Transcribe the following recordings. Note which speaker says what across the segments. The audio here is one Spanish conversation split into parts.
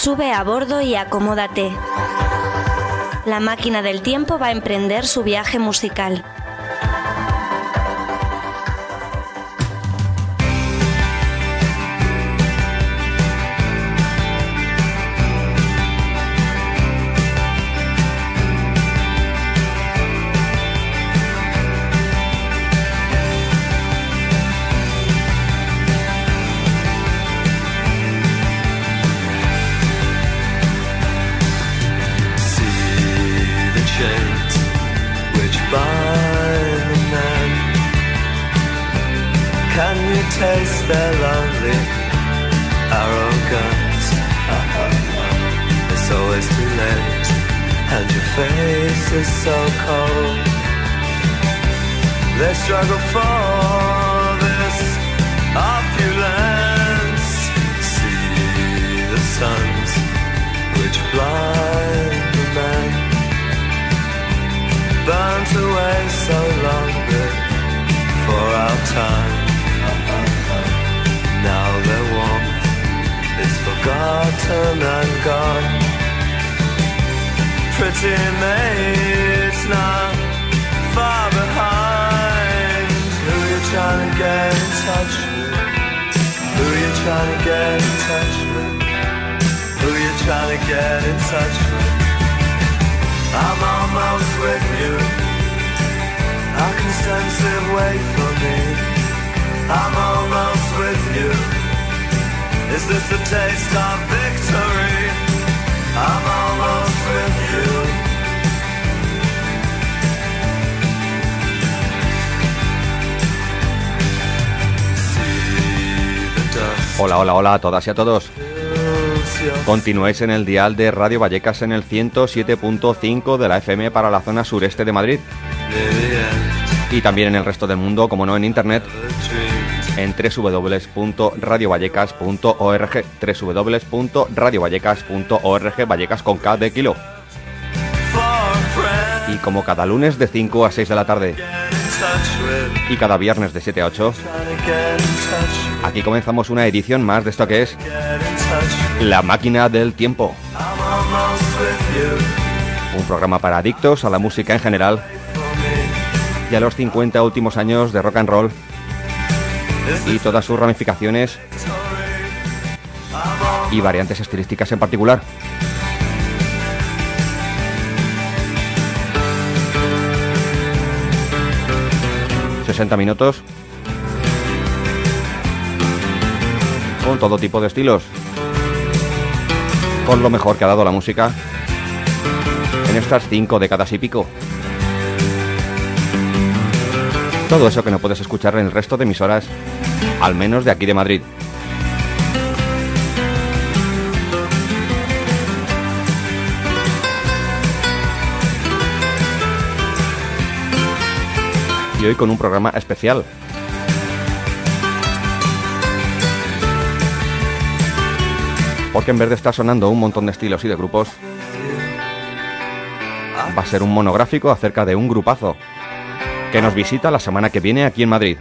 Speaker 1: Sube a bordo y acomódate. La máquina del tiempo va a emprender su viaje musical. struggle for this opulence. See the suns which blind the man, burnt away so long before our time. Now their warmth is forgotten and gone. Pretty maids now. trying to get in touch with? Who you trying to get in touch with? Who you trying to get in touch with? I'm almost with you. I can sense it wait for me. I'm almost with you. Is this the taste of victory? I'm almost with you.
Speaker 2: Hola, hola, hola a todas y a todos. Continuáis en el dial de Radio Vallecas en el 107.5 de la FM para la zona sureste de Madrid. Y también en el resto del mundo, como no en internet, en www.radiovallecas.org www.radiovallecas.org Vallecas con K de kilo. Y como cada lunes de 5 a 6 de la tarde y cada viernes de 7 a 8, aquí comenzamos una edición más de esto que es La Máquina del Tiempo. Un programa para adictos a la música en general y a los 50 últimos años de rock and roll y todas sus ramificaciones y variantes estilísticas en particular. 60 minutos con todo tipo de estilos, con lo mejor que ha dado la música en estas cinco décadas y pico. Todo eso que no puedes escuchar en el resto de emisoras, al menos de aquí de Madrid. y hoy con un programa especial. Porque en vez de estar sonando un montón de estilos y de grupos, va a ser un monográfico acerca de un grupazo que nos visita la semana que viene aquí en Madrid.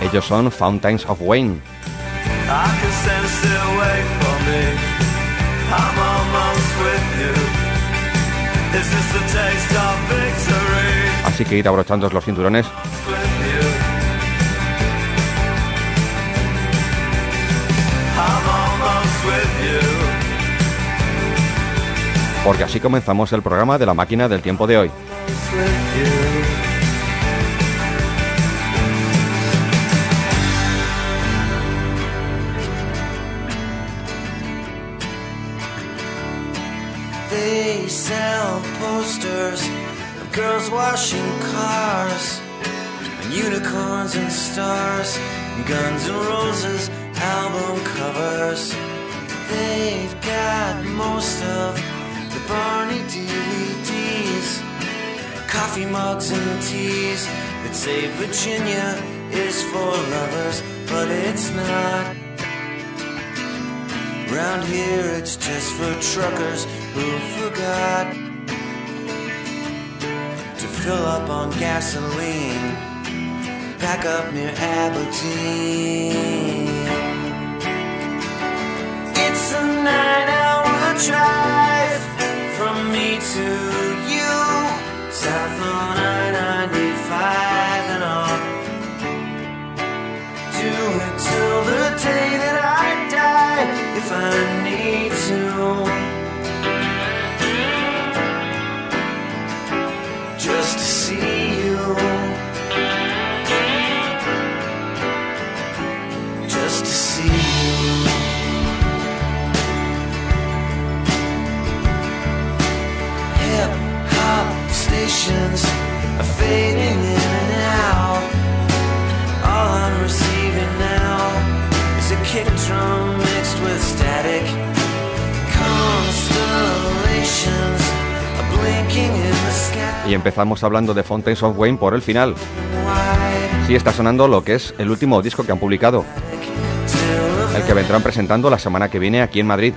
Speaker 2: Ellos son Fountains of Wayne. Así que ir abrochando los cinturones. Porque así comenzamos el programa de la máquina del tiempo de hoy. girls washing cars, and unicorns and stars, and guns and roses, album covers. They've got most of the Barney DVDs, coffee mugs and teas that say Virginia is for lovers, but it's not. Round here it's just for truckers who forgot to fill up on gasoline. back up near Aberdeen. It's a nine hour drive from me to you, south on I 95 and on. Do it till the day that I die if I stations are fading in and out. All I'm receiving now is a kick drum mixed with static. Constellations are blinking in the sky.
Speaker 1: Y empezamos hablando de Fountains of Wayne por el final. Sí, está sonando lo que es el último disco que han publicado, el que vendrán presentando la semana que viene aquí en Madrid.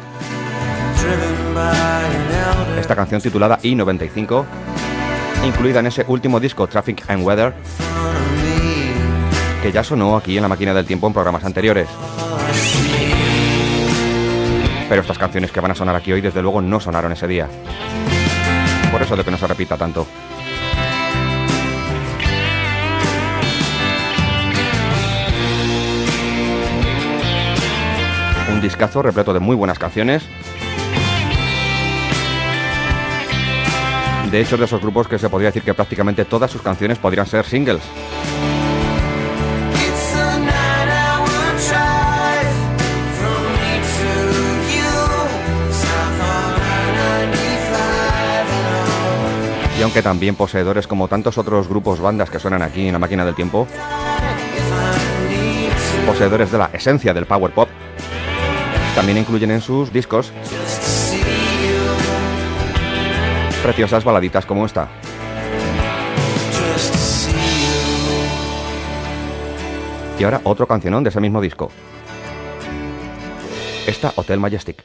Speaker 1: Esta canción titulada I-95, incluida en ese último disco Traffic and Weather, que ya sonó aquí en la máquina del tiempo en programas anteriores. Pero estas canciones que van a sonar aquí hoy desde luego no sonaron ese día. Por eso de que no se repita tanto. Un discazo repleto de muy buenas canciones. De hecho, de esos grupos que se podría decir que prácticamente todas sus canciones podrían ser singles.
Speaker 2: It's a nine-hour drive from me to you, south on I-95
Speaker 1: Y aunque también poseedores como tantos otros grupos bandas que suenan aquí en la máquina del tiempo, poseedores de la esencia del power pop, también incluyen en sus discos preciosas baladitas como esta. Y ahora otro cancionón de ese mismo disco. Esta Hotel Majestic.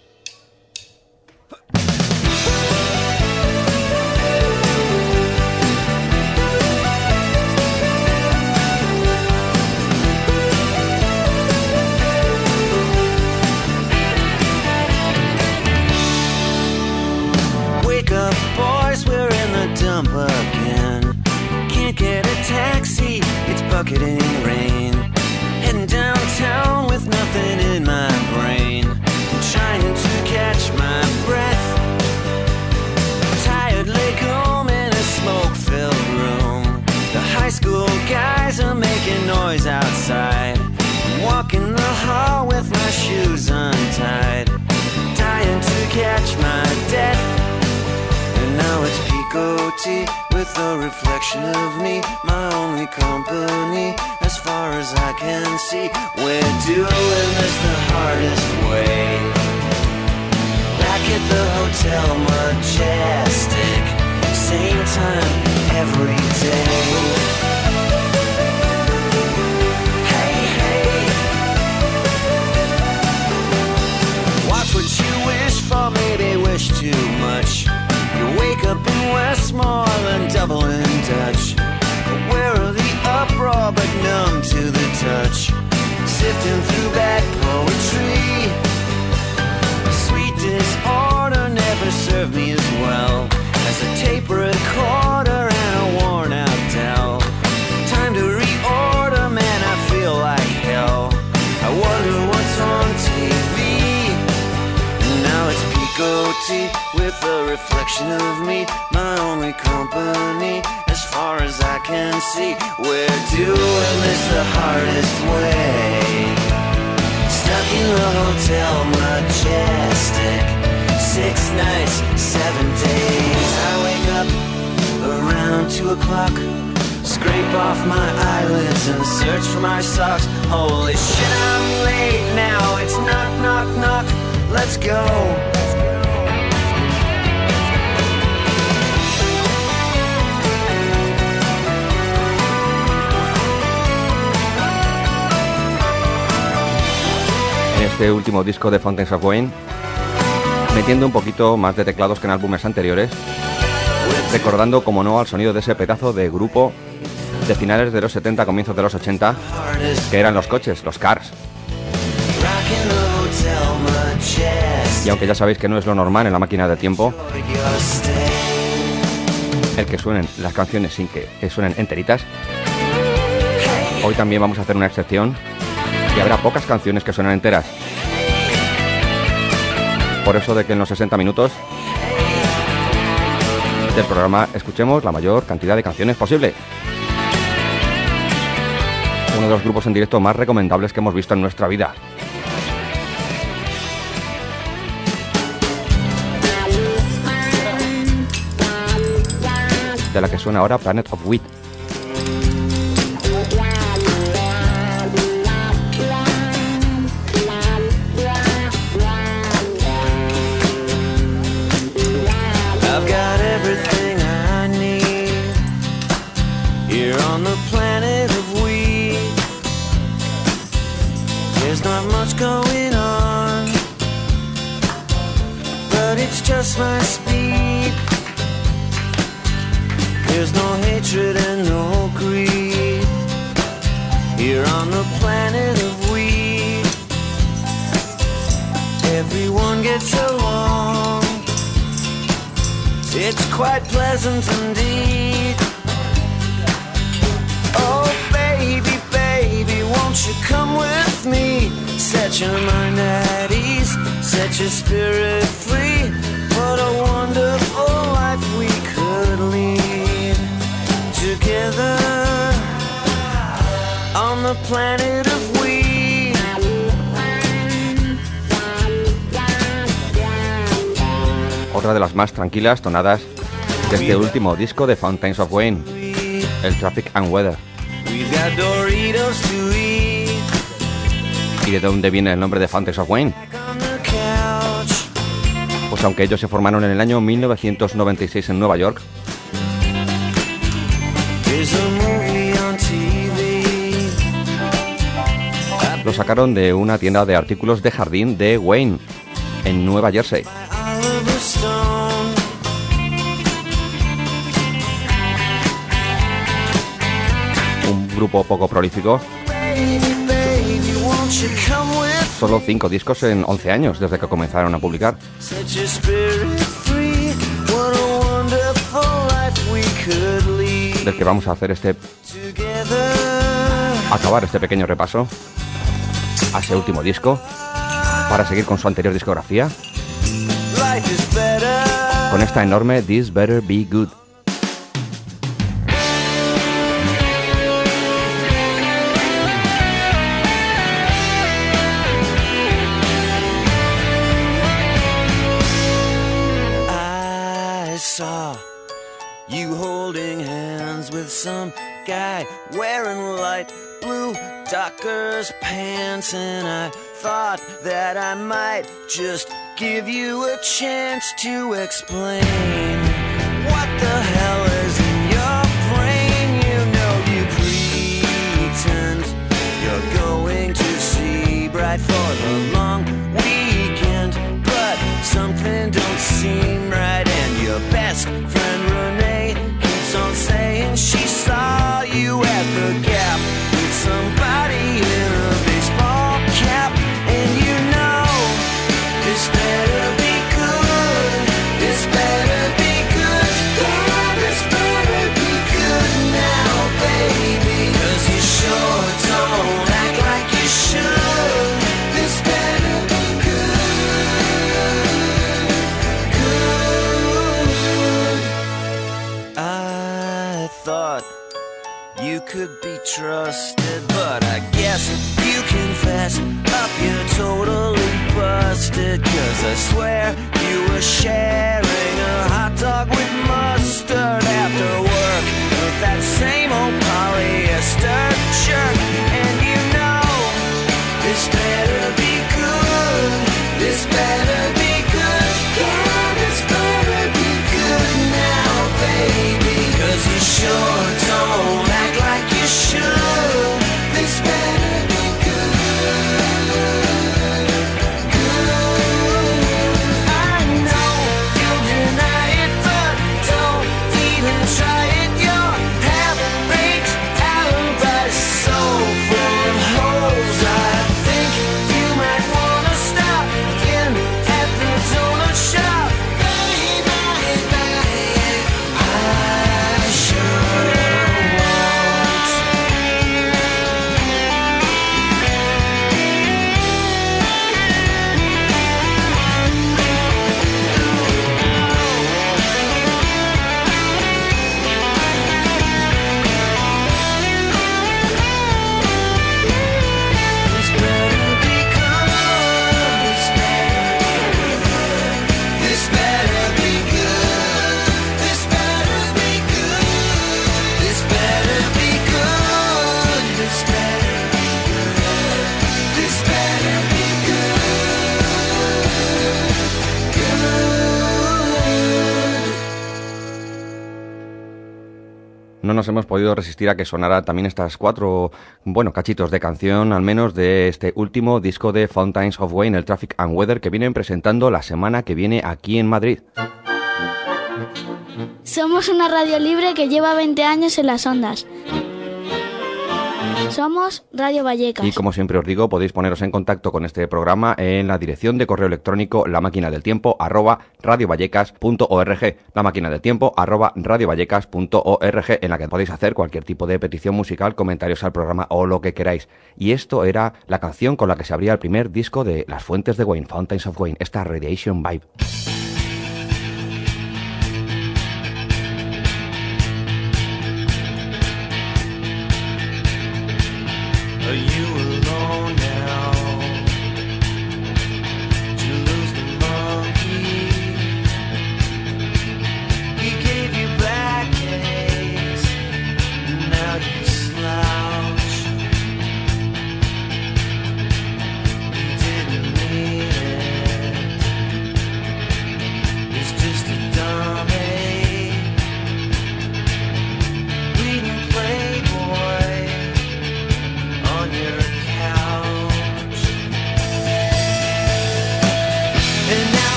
Speaker 2: Let's go.
Speaker 1: En este último disco de Fountains of Wayne, metiendo un poquito más de teclados que en álbumes anteriores, recordando como no al sonido de ese pedazo de grupo
Speaker 2: de finales de los 70, comienzos de los 80, que eran los coches, los cars. Y aunque ya sabéis que no es lo normal en la máquina de tiempo, el que suenen las canciones sin que suenen enteritas, hoy también vamos a hacer una excepción y habrá pocas canciones que suenan enteras. Por eso de que en los 60 minutos del programa escuchemos la mayor cantidad de canciones posible. Uno de los grupos en directo más recomendables que hemos visto en nuestra vida. De la que suena ahora Planet of Wheat.
Speaker 1: Hatred and no greed here on the planet of we. Everyone gets along. It's quite pleasant indeed. Oh, baby, baby, won't you come with me? Set your mind at ease, set your spirit free. What a wonderful life we together on the planet of we.
Speaker 2: Otra de las más tranquilas tonadas de este último disco de Fountains of Wayne, el Traffic and Weather. ¿Y de dónde viene el nombre de Fountains of Wayne? Pues aunque ellos se formaron en el año 1996 en Nueva York, lo sacaron de una tienda de artículos de jardín de Wayne, en Nueva Jersey. Un grupo poco prolífico, solo 5 discos en 11 años desde que comenzaron a publicar. Del que vamos a hacer este, acabar este pequeño repaso a ese último disco, para seguir con su anterior discografía, con esta enorme This Better Be Good.
Speaker 1: You holding hands with some guy wearing light blue Dockers pants, and I thought that I might just give you a chance to explain what the hell is in your brain. You know you pretend you're going to see bright for the long weekend, but something don't seem right. And your best friend saying she saw you at the gap with somebody be trusted, but I guess you confess up you're totally busted. Cause I swear you were sharing a hot dog with mustard after work with that same old polyester shirt. Podido resistir a que sonara también estas cuatro, bueno, cachitos de canción, al menos de este último disco de Fountains of Wayne, el Traffic and Weather, que vienen presentando la semana que viene aquí en Madrid.
Speaker 3: Somos una radio libre que lleva 20 años en las ondas. Somos Radio Vallecas.
Speaker 1: Y como siempre os digo, podéis poneros en contacto con este programa en la dirección de correo electrónico la máquina del tiempo arroba radiovallecas.org. La máquina del tiempo arroba radiovallecas.org en la que podéis hacer cualquier tipo de petición musical, comentarios al programa o lo que queráis. Y esto era la canción con la que se abría el primer disco de Las Fuentes de Wayne, Fountains of Wayne, esta Radiation Vibe.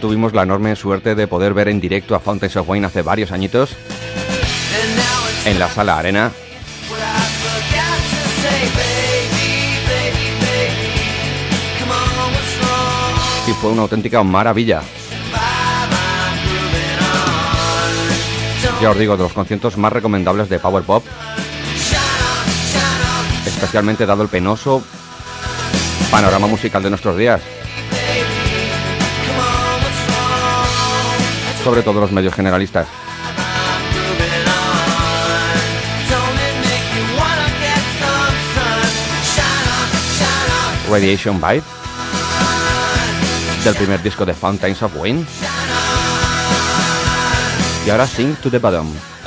Speaker 1: Tuvimos la enorme suerte de poder ver en directo a Fountains of Wayne hace varios añitos en la sala Arena. Y fue una auténtica maravilla. Ya os digo, de los conciertos más recomendables de Power Pop. Especialmente dado el penoso panorama musical de nuestros días. Sobre todo los medios generalistas. Radiation Vibe del primer disco de Fountains of Wayne y ahora Sing to the Bottom.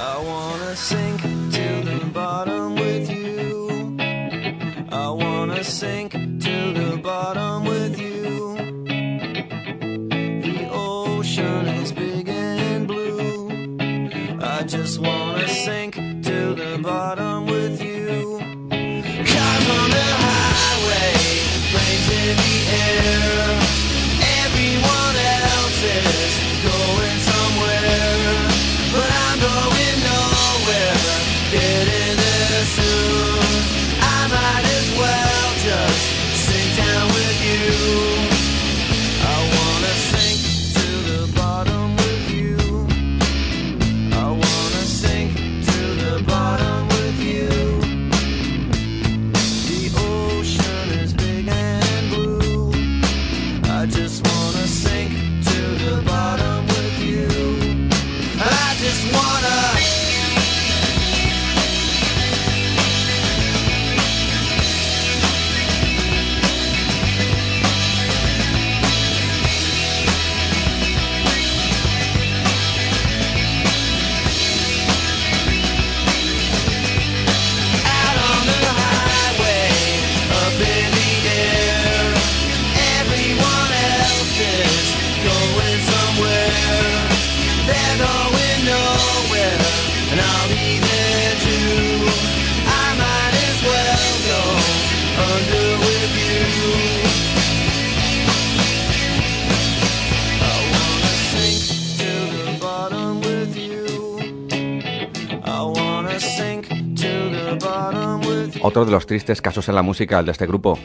Speaker 1: Los tristes casos en la música de este grupo.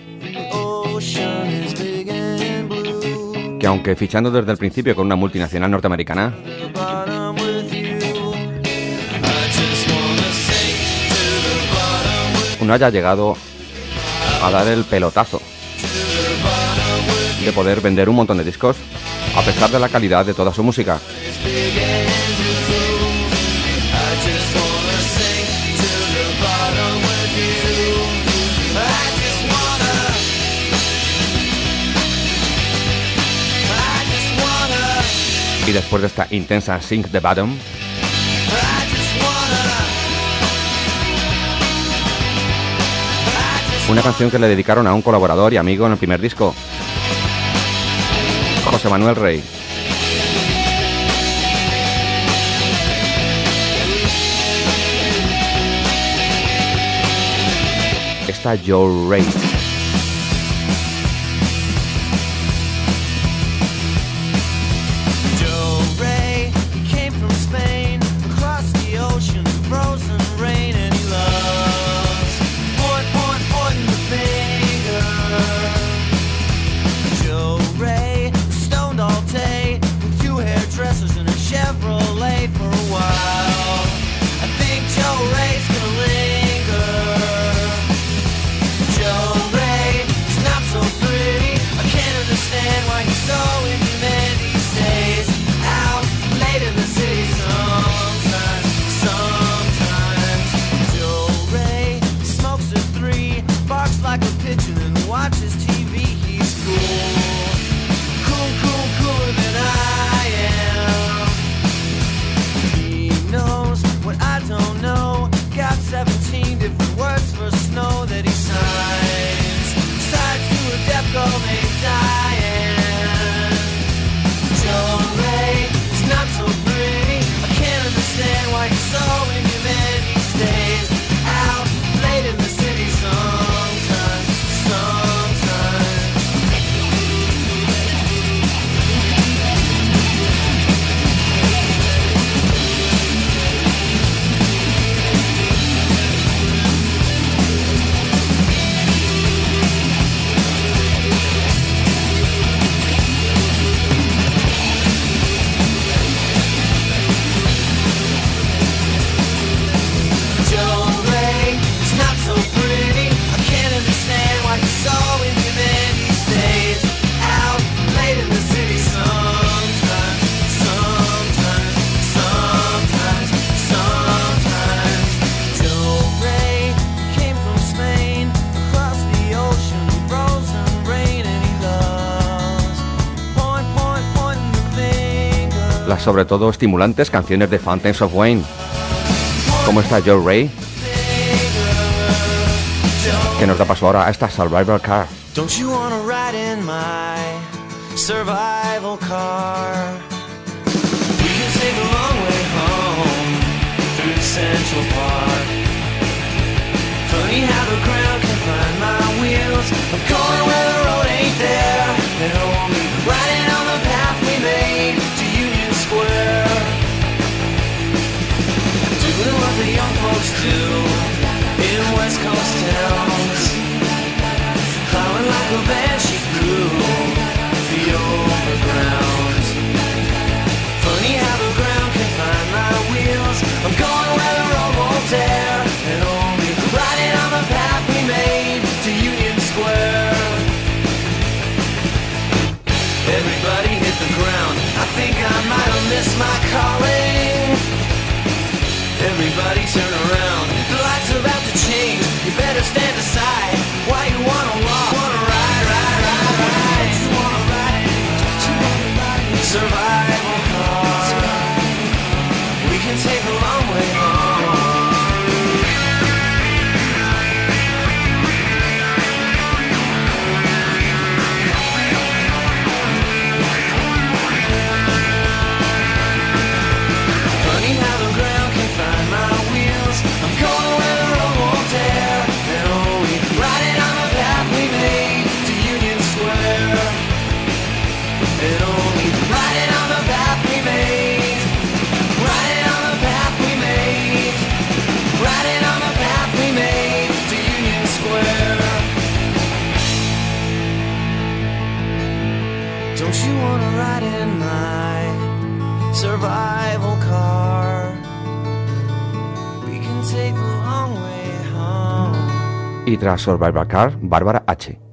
Speaker 1: Que aunque fichando desde el principio con una multinacional norteamericana, no haya llegado a dar el pelotazo de poder vender un montón de discos a pesar de la calidad de toda su música. Y después de esta intensa Sink the Bottom, una canción que le dedicaron a un colaborador y amigo en el primer disco, José Manuel Rey. Está Joe Rey. Sobre todo estimulantes canciones de Fountains of Wayne. ¿Cómo está Joe Ray? Que nos da paso ahora a esta Survival Car. Don't you wanna ride in my survival car? We can take a long way home through Central Park. Funny how the ground can find my wheels. I'm going where the road ain't there. Young folks do In West Coast towns. Plowing like a banshee through the overground Funny how the ground can find my wheels. I'm going where the road won't dare And only riding on the path we made to Union Square. Everybody hit the ground. I think I might have missed my calling Everybody turn around. The light's about to change. You better stand home.
Speaker 2: Y tras Survivor Car, Bárbara H.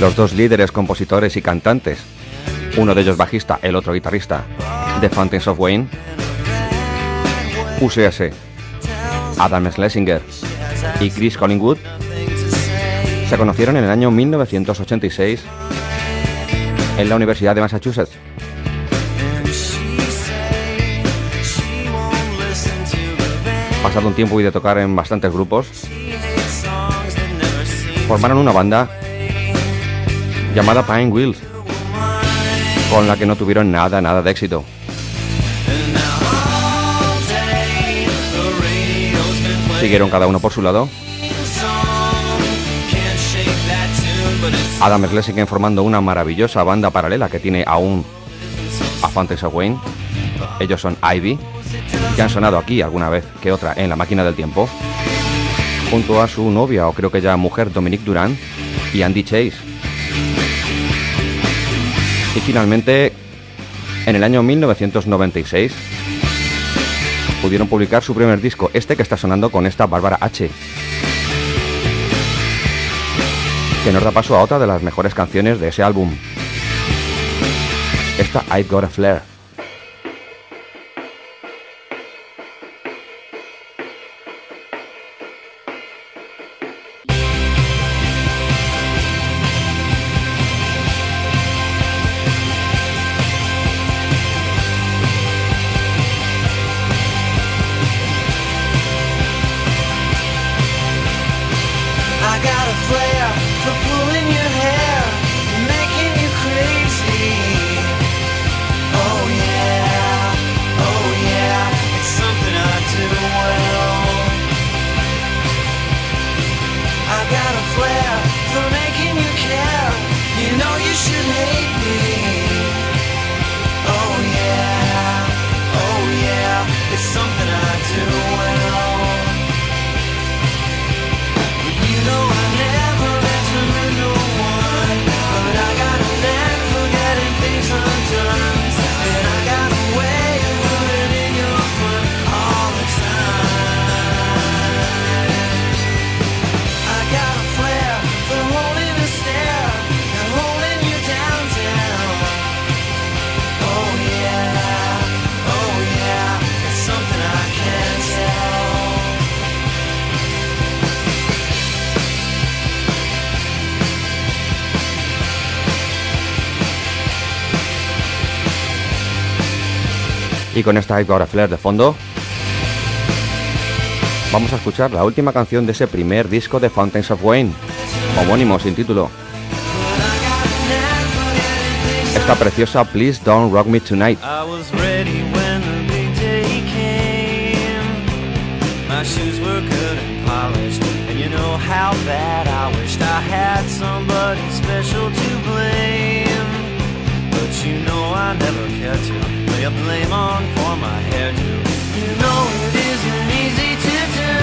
Speaker 2: Los dos líderes, compositores y cantantes, uno de ellos bajista, el otro guitarrista, de Fountains of Wayne, UCS, Adam Schlesinger y Chris Collingwood, se conocieron en el año 1986 en la Universidad de Massachusetts. Pasado un tiempo y de tocar en bastantes grupos, formaron una banda llamada Pine Wheels, con la que no tuvieron nada, nada de éxito. Siguieron cada uno por su lado. Adam Schlesinger formando una maravillosa banda paralela que tiene aún a of Wayne. Ellos son Ivy, que han sonado aquí alguna vez que otra en la máquina del tiempo, junto a su novia o creo que ya mujer Dominique Durán y Andy Chase. Y finalmente, en el año 1996, pudieron publicar su primer disco, este que está sonando con esta Bárbara H. Que nos da paso a otra de las mejores canciones de ese álbum. Esta I've Got a Flare.
Speaker 1: Got a flair for pulling your hair, making you crazy. Oh yeah, oh yeah, it's something I do well. I got a flair
Speaker 2: Y con esta I've Flare de fondo, vamos a escuchar la última canción de ese primer disco de Fountains of Wayne, homónimo sin título. Esta preciosa Please Don't Rock Me Tonight.
Speaker 1: Polished, and you know how bad I wished I had somebody special to blame. But you know I never cared to a blame on for my hairdo. You know it isn't easy to do.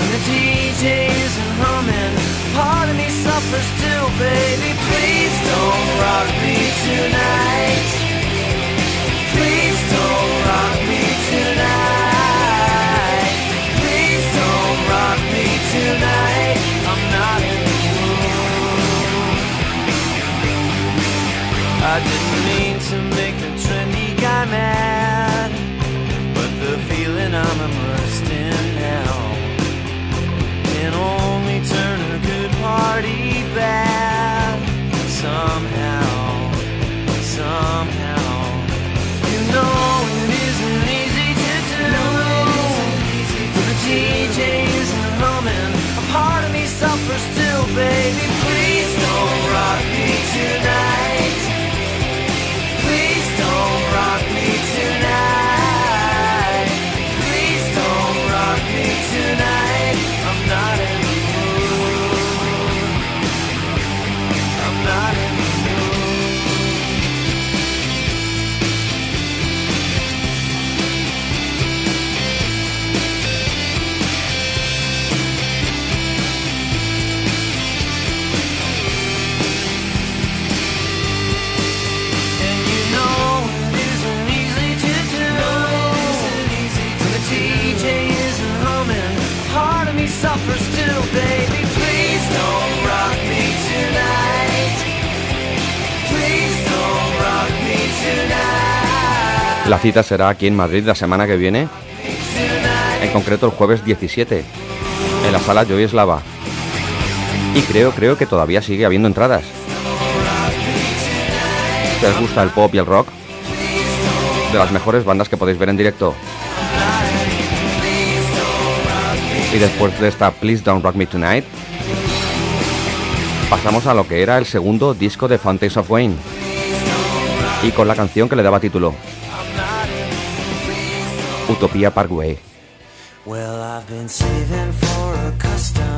Speaker 1: And the DJ isn't humming. Part of me suffers too, baby. Please don't rock me tonight.
Speaker 2: La cita será aquí en Madrid la semana que viene, en concreto el jueves 17, en la sala Joy Eslava. Y creo, creo que todavía sigue habiendo entradas. Si os gusta el pop y el rock, de las mejores bandas que podéis ver en directo. Y después de esta Please Don't Rock Me Tonight, pasamos a lo que era el segundo disco de Fountains of Wayne. Y con la canción que le daba título, Utopia Parkway.
Speaker 1: Well, I've been saving for a custom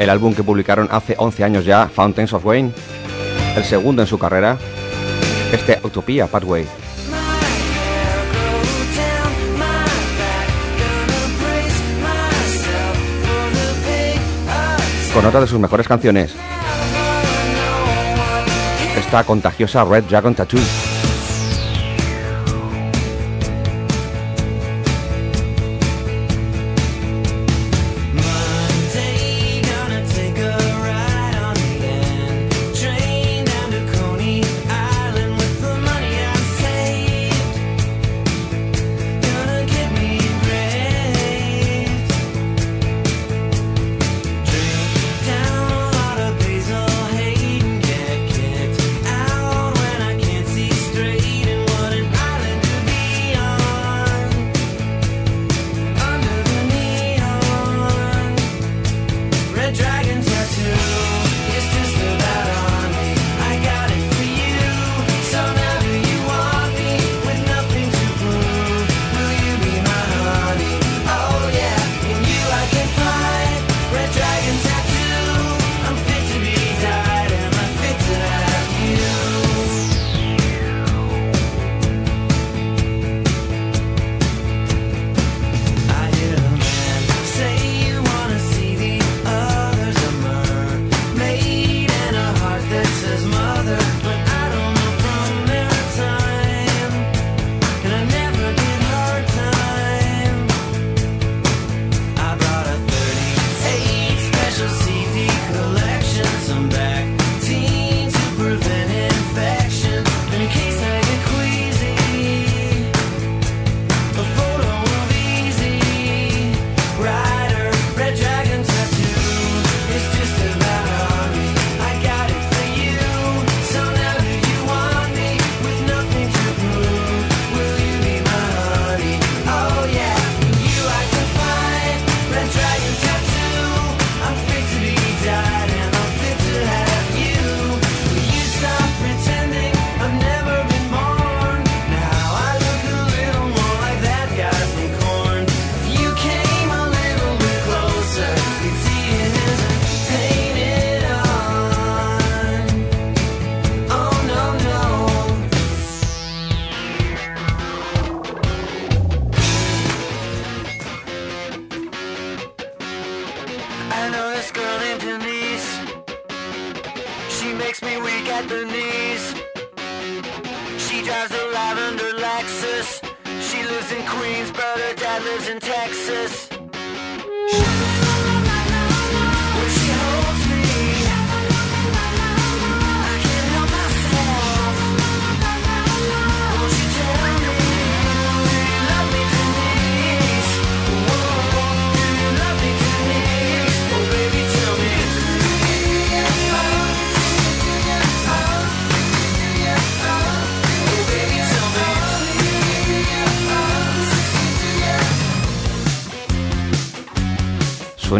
Speaker 2: El álbum que publicaron hace 11 años ya, Fountains of Wayne, el segundo en su carrera, este Utopia Pathway. Con otra de sus mejores canciones, esta contagiosa Red Dragon Tattoo.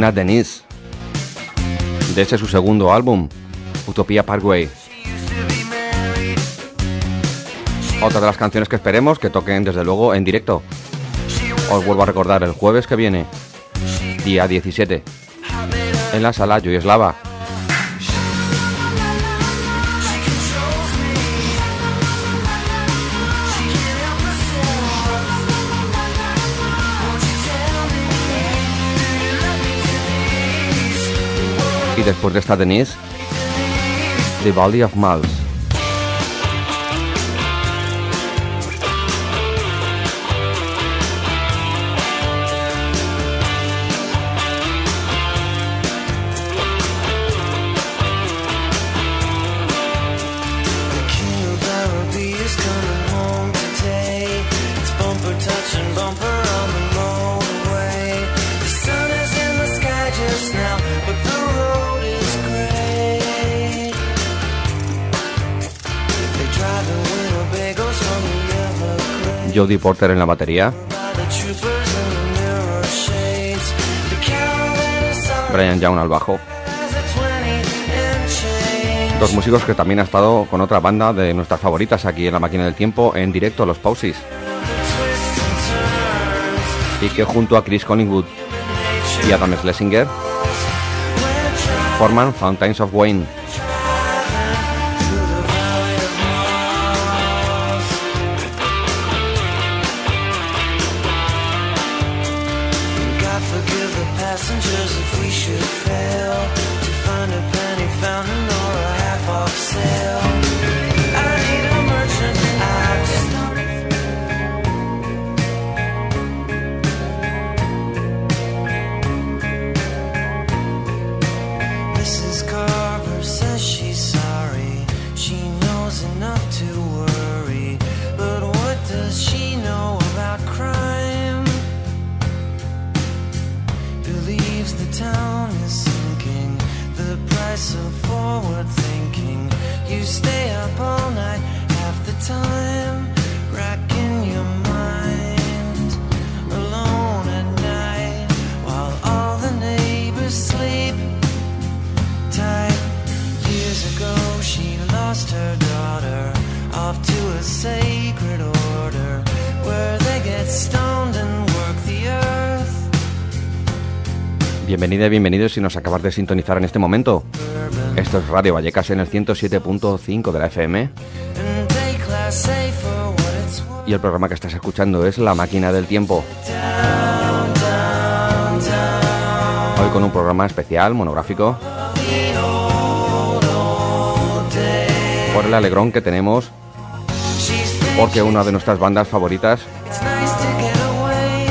Speaker 1: Suena Denise. De ese su segundo álbum, Utopia Parkway. Otra de las canciones que esperemos que toquen desde luego en directo. Os vuelvo a recordar el jueves que viene, día 17, en la sala Yugoslava.
Speaker 2: Denise?
Speaker 1: Y después de esta Denise, The Valley of Mals. Jodie Porter en la batería, Brian Young al bajo.
Speaker 2: as a 20 and change.
Speaker 1: Dos músicos que también ha estado con otra banda de nuestras favoritas aquí en la máquina del tiempo en directo, los Pausis. Y que junto a Chris Collingwood y Adam Schlesinger forman Fountains of Wayne. Bienvenida y bienvenidos si nos acabas de sintonizar en este momento. Esto es Radio Vallecas en el 107.5 de la FM y el programa que estás escuchando es La Máquina del Tiempo. Hoy con un programa especial, monográfico, por el alegrón que tenemos porque una de nuestras bandas favoritas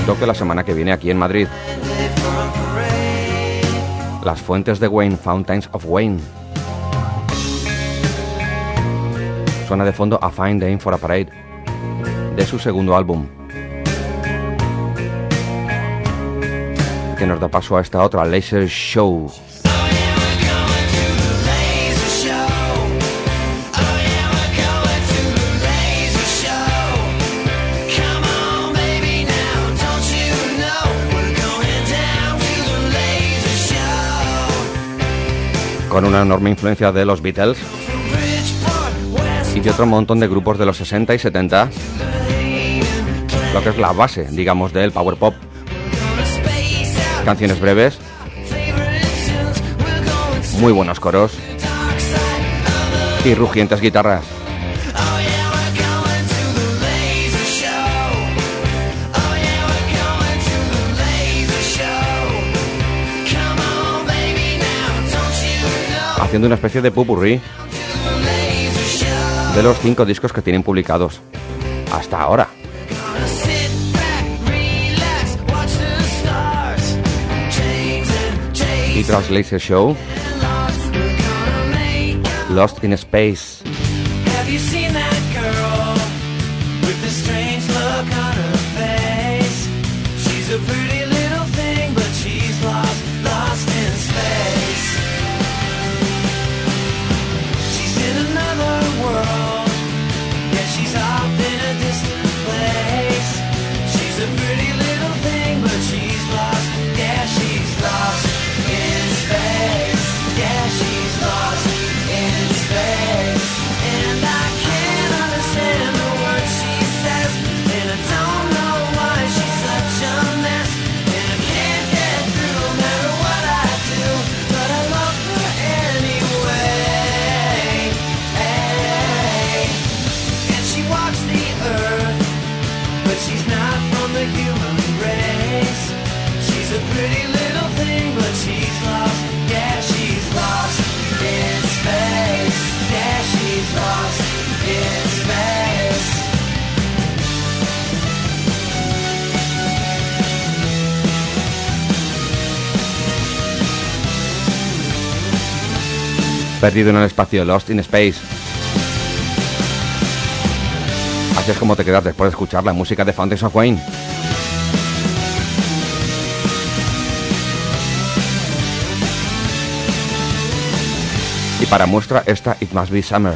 Speaker 1: toque la semana que viene aquí en Madrid. Las fuentes de Wayne, Fountains of Wayne. Suena de fondo A Fine Day for a Parade, de su segundo álbum. Que nos da paso a esta otra, Laser Show. Con una enorme influencia de los Beatles y de otro montón de grupos de los 60 y 70, lo que es la base, digamos, del power pop. Canciones breves, muy buenos coros y rugientes guitarras. Haciendo una especie de pupurrí de los cinco discos que tienen publicados hasta ahora. Y Translation Show, Lost in Space. Perdido en el espacio, Lost in Space. Así es como te quedas después de escuchar la música de Fountains of Wayne. Y para muestra esta It Must Be Summer.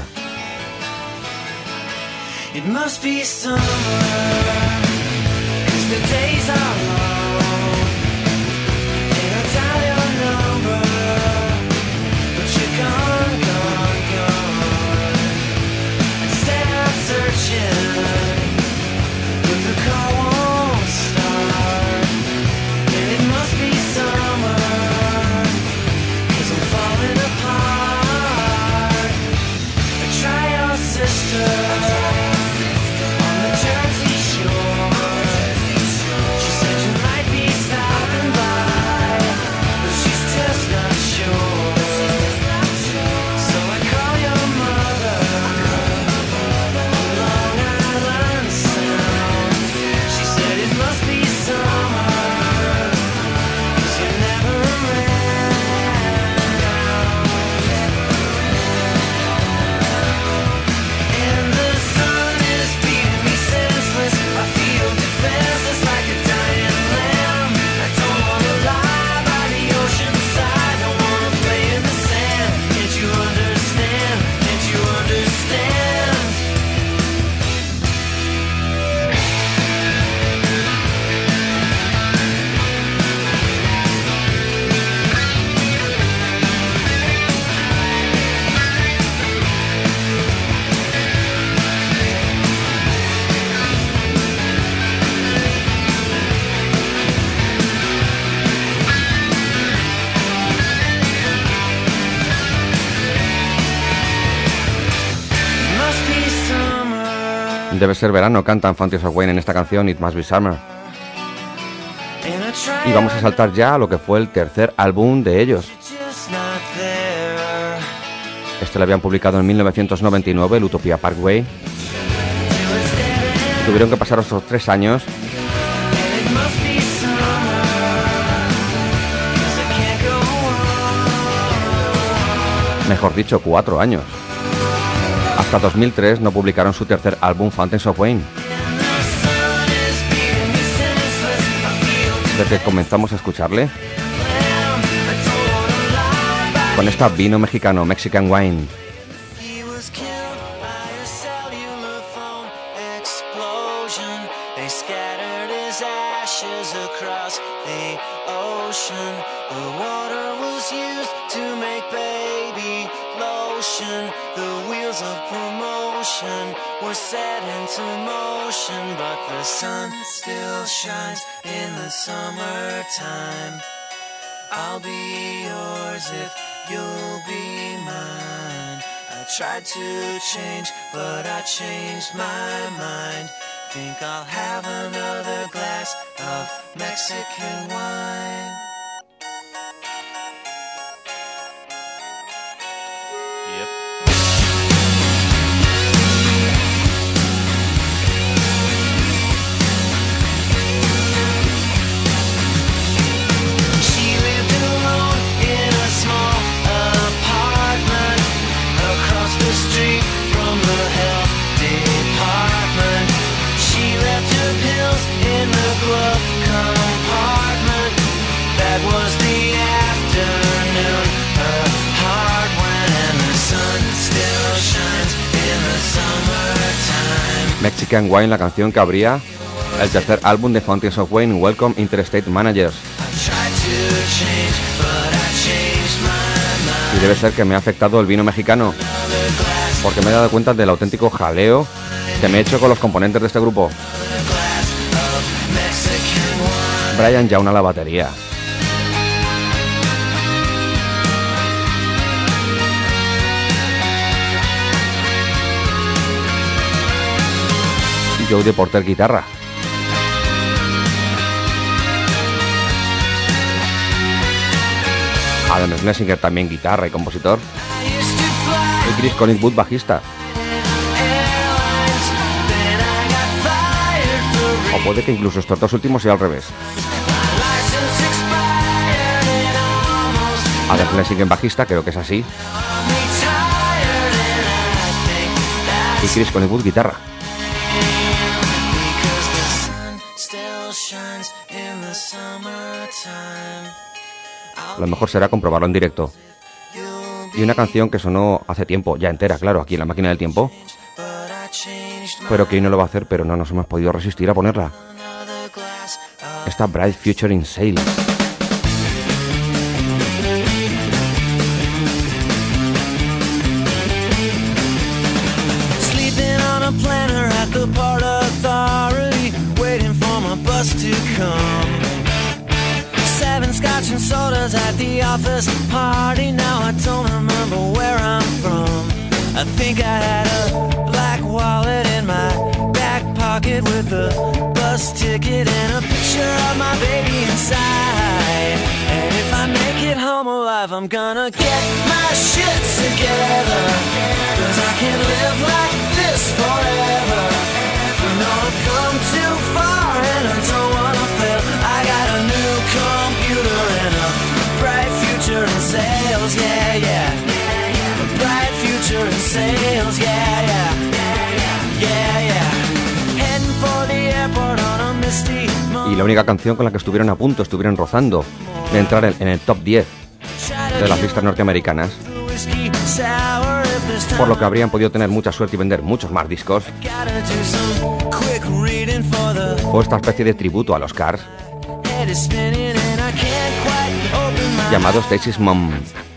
Speaker 1: Debe ser verano, cantan Fantasy of Wayne en esta canción It Must Be Summer. Y vamos a saltar ya a lo que fue el tercer álbum de ellos. Este lo habían publicado en 1999, el Utopia Parkway. Tuvieron que pasar esos tres años mejor dicho, cuatro años. Hasta 2003 no publicaron su tercer álbum Fountains of Wayne. Desde que comenzamos a escucharle, con esta vino mexicano, Mexican Wine.
Speaker 2: Tried to change, but I changed my mind. Think I'll have another glass of Mexican wine.
Speaker 1: And Wine, la canción que abría el tercer álbum de Fountains of Wayne, Welcome Interstate Managers. Y debe ser que me ha afectado el vino mexicano, porque me he dado cuenta del auténtico jaleo que me he hecho con los componentes de este grupo. Brian Jauna a la batería. Joe Porter guitarra. Adam Schlesinger también guitarra y compositor. Y Chris Collingwood bajista. O puede que incluso estos dos últimos sea al revés. Adam Schlesinger bajista, creo que es así. Y Chris Collingwood guitarra. Lo mejor será comprobarlo en directo. Y una canción que sonó hace tiempo, ya entera, claro, aquí en la máquina del tiempo. Pero que hoy no lo va a hacer, pero no nos hemos podido resistir a ponerla. Esta Bright Future in Sail.
Speaker 2: Scotch and sodas at the office party. Now I don't remember where I'm from. I think I had a black wallet in my back pocket with a bus ticket and a picture of my baby inside. And if I make it home alive, I'm gonna get my shit together. Cause I can't live like this forever. You know I've come too far and I don't wanna fail. I got a new computer and a bright future in sales, yeah, yeah. A bright future in sales, yeah, yeah. Yeah, yeah. Heading for the airport on a misty
Speaker 1: Y la única canción con la que estuvieron a punto, estuvieron rozando de entrar en, en el top 10 de las listas norteamericanas, por lo que habrían podido tener mucha suerte y vender muchos más discos, o esta especie de tributo a los Cars
Speaker 2: open my
Speaker 1: llamado Stacy's Mom.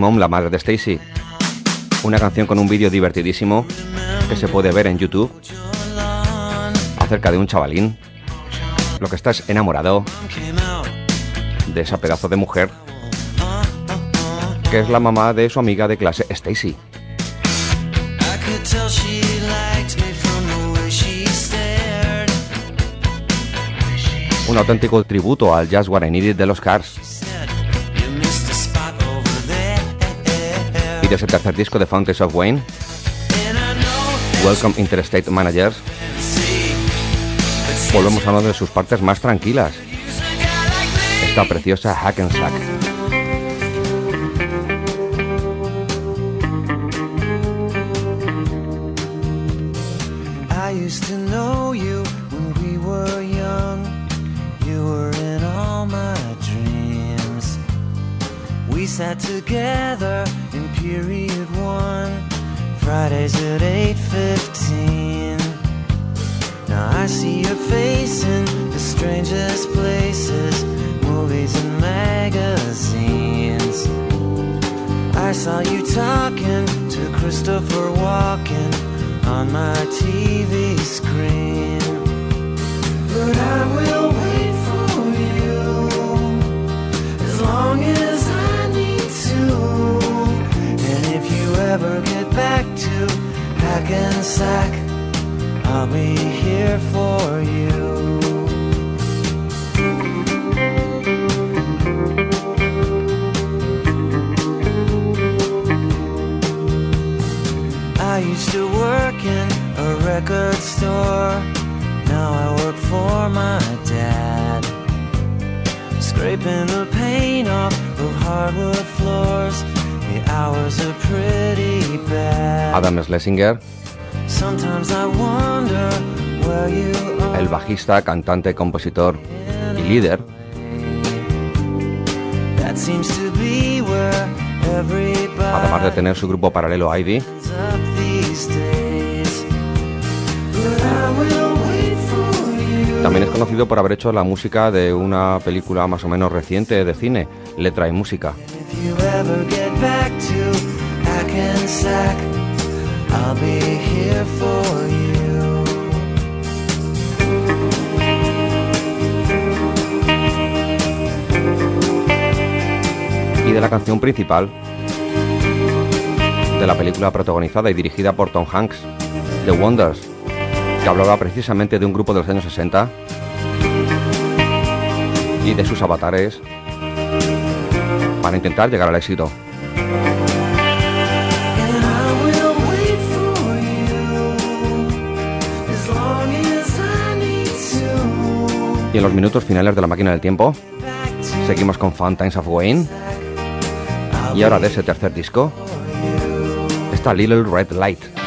Speaker 2: Mom,
Speaker 1: la madre de Stacy. Una canción con un vídeo divertidísimo que se puede ver en YouTube acerca de un chavalín. Lo que está es enamorado de esa pedazo de mujer que es la mamá de su amiga de clase Stacy. Un auténtico tributo al I Needed de los Cars Video es el tercer disco de Fountains of Wayne. Welcome Interstate Managers. Volvemos a una de sus partes más tranquilas. Esta preciosa
Speaker 2: Hack and together period one, Fridays at 8.15. Now I see your face in the strangest places, movies and magazines. I saw you talking to Christopher Walken on my TV screen. But I will wait ever get back to Hackensack, I'll be here for you. I used to work in a record store. Now I work for my dad. Scraping the paint off of hardwood floors.
Speaker 1: Adam Schlesinger, el bajista, cantante, compositor y líder, además de tener su grupo paralelo Ivy, también es conocido por haber hecho la música de una película más o menos reciente de cine, Letra y Música. Y de la canción principal de la película protagonizada y dirigida por Tom Hanks, The Wonders, que hablaba precisamente de un grupo de los años 60 y de sus avatares para intentar llegar al éxito. Y en los minutos finales de la máquina del tiempo, seguimos con Fountains of Wayne y ahora de ese tercer disco, está Little Red Light.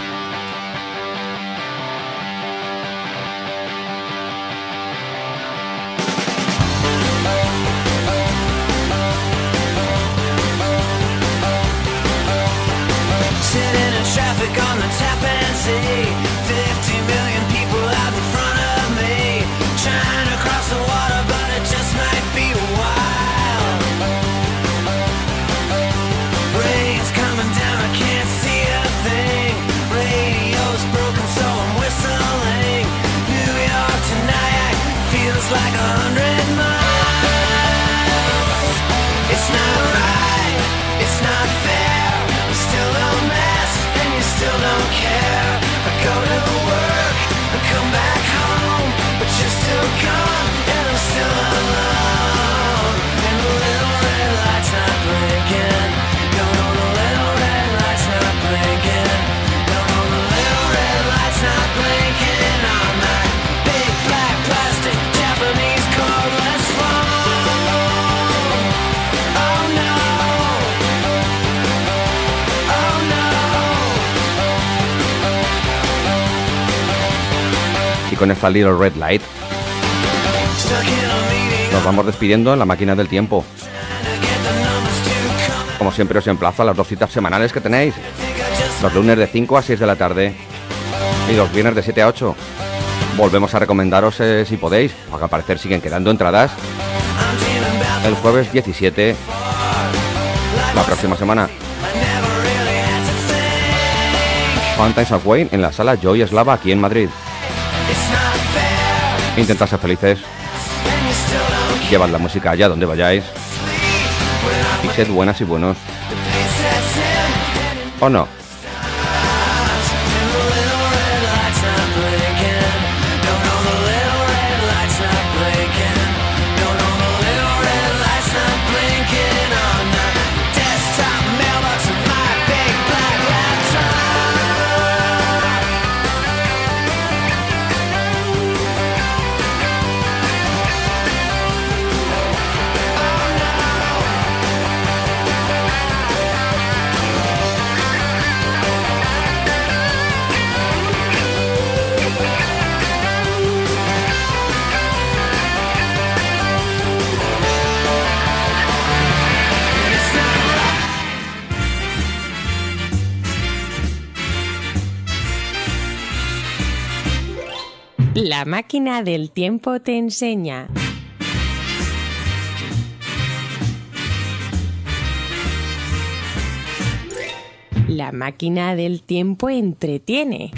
Speaker 2: Little Red
Speaker 1: Light nos vamos despidiendo en la máquina del tiempo. Como siempre os emplazo a las dos citas semanales que tenéis. Los lunes de 5 a 6 de la tarde y los viernes de 7 a 8. Volvemos a recomendaros eh, si podéis, al parecer siguen quedando entradas. El jueves 17, la próxima semana. Fountains of Wayne en la sala Joy Eslava aquí en Madrid. Intentad ser felices, llevad la música allá donde vayáis y sed buenas y buenos. ¿O no?
Speaker 4: La máquina del tiempo te enseña. La máquina del tiempo entretiene.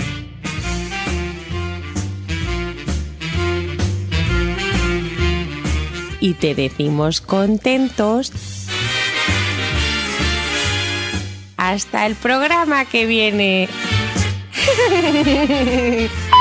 Speaker 4: Y te decimos contentos. Hasta el programa que viene.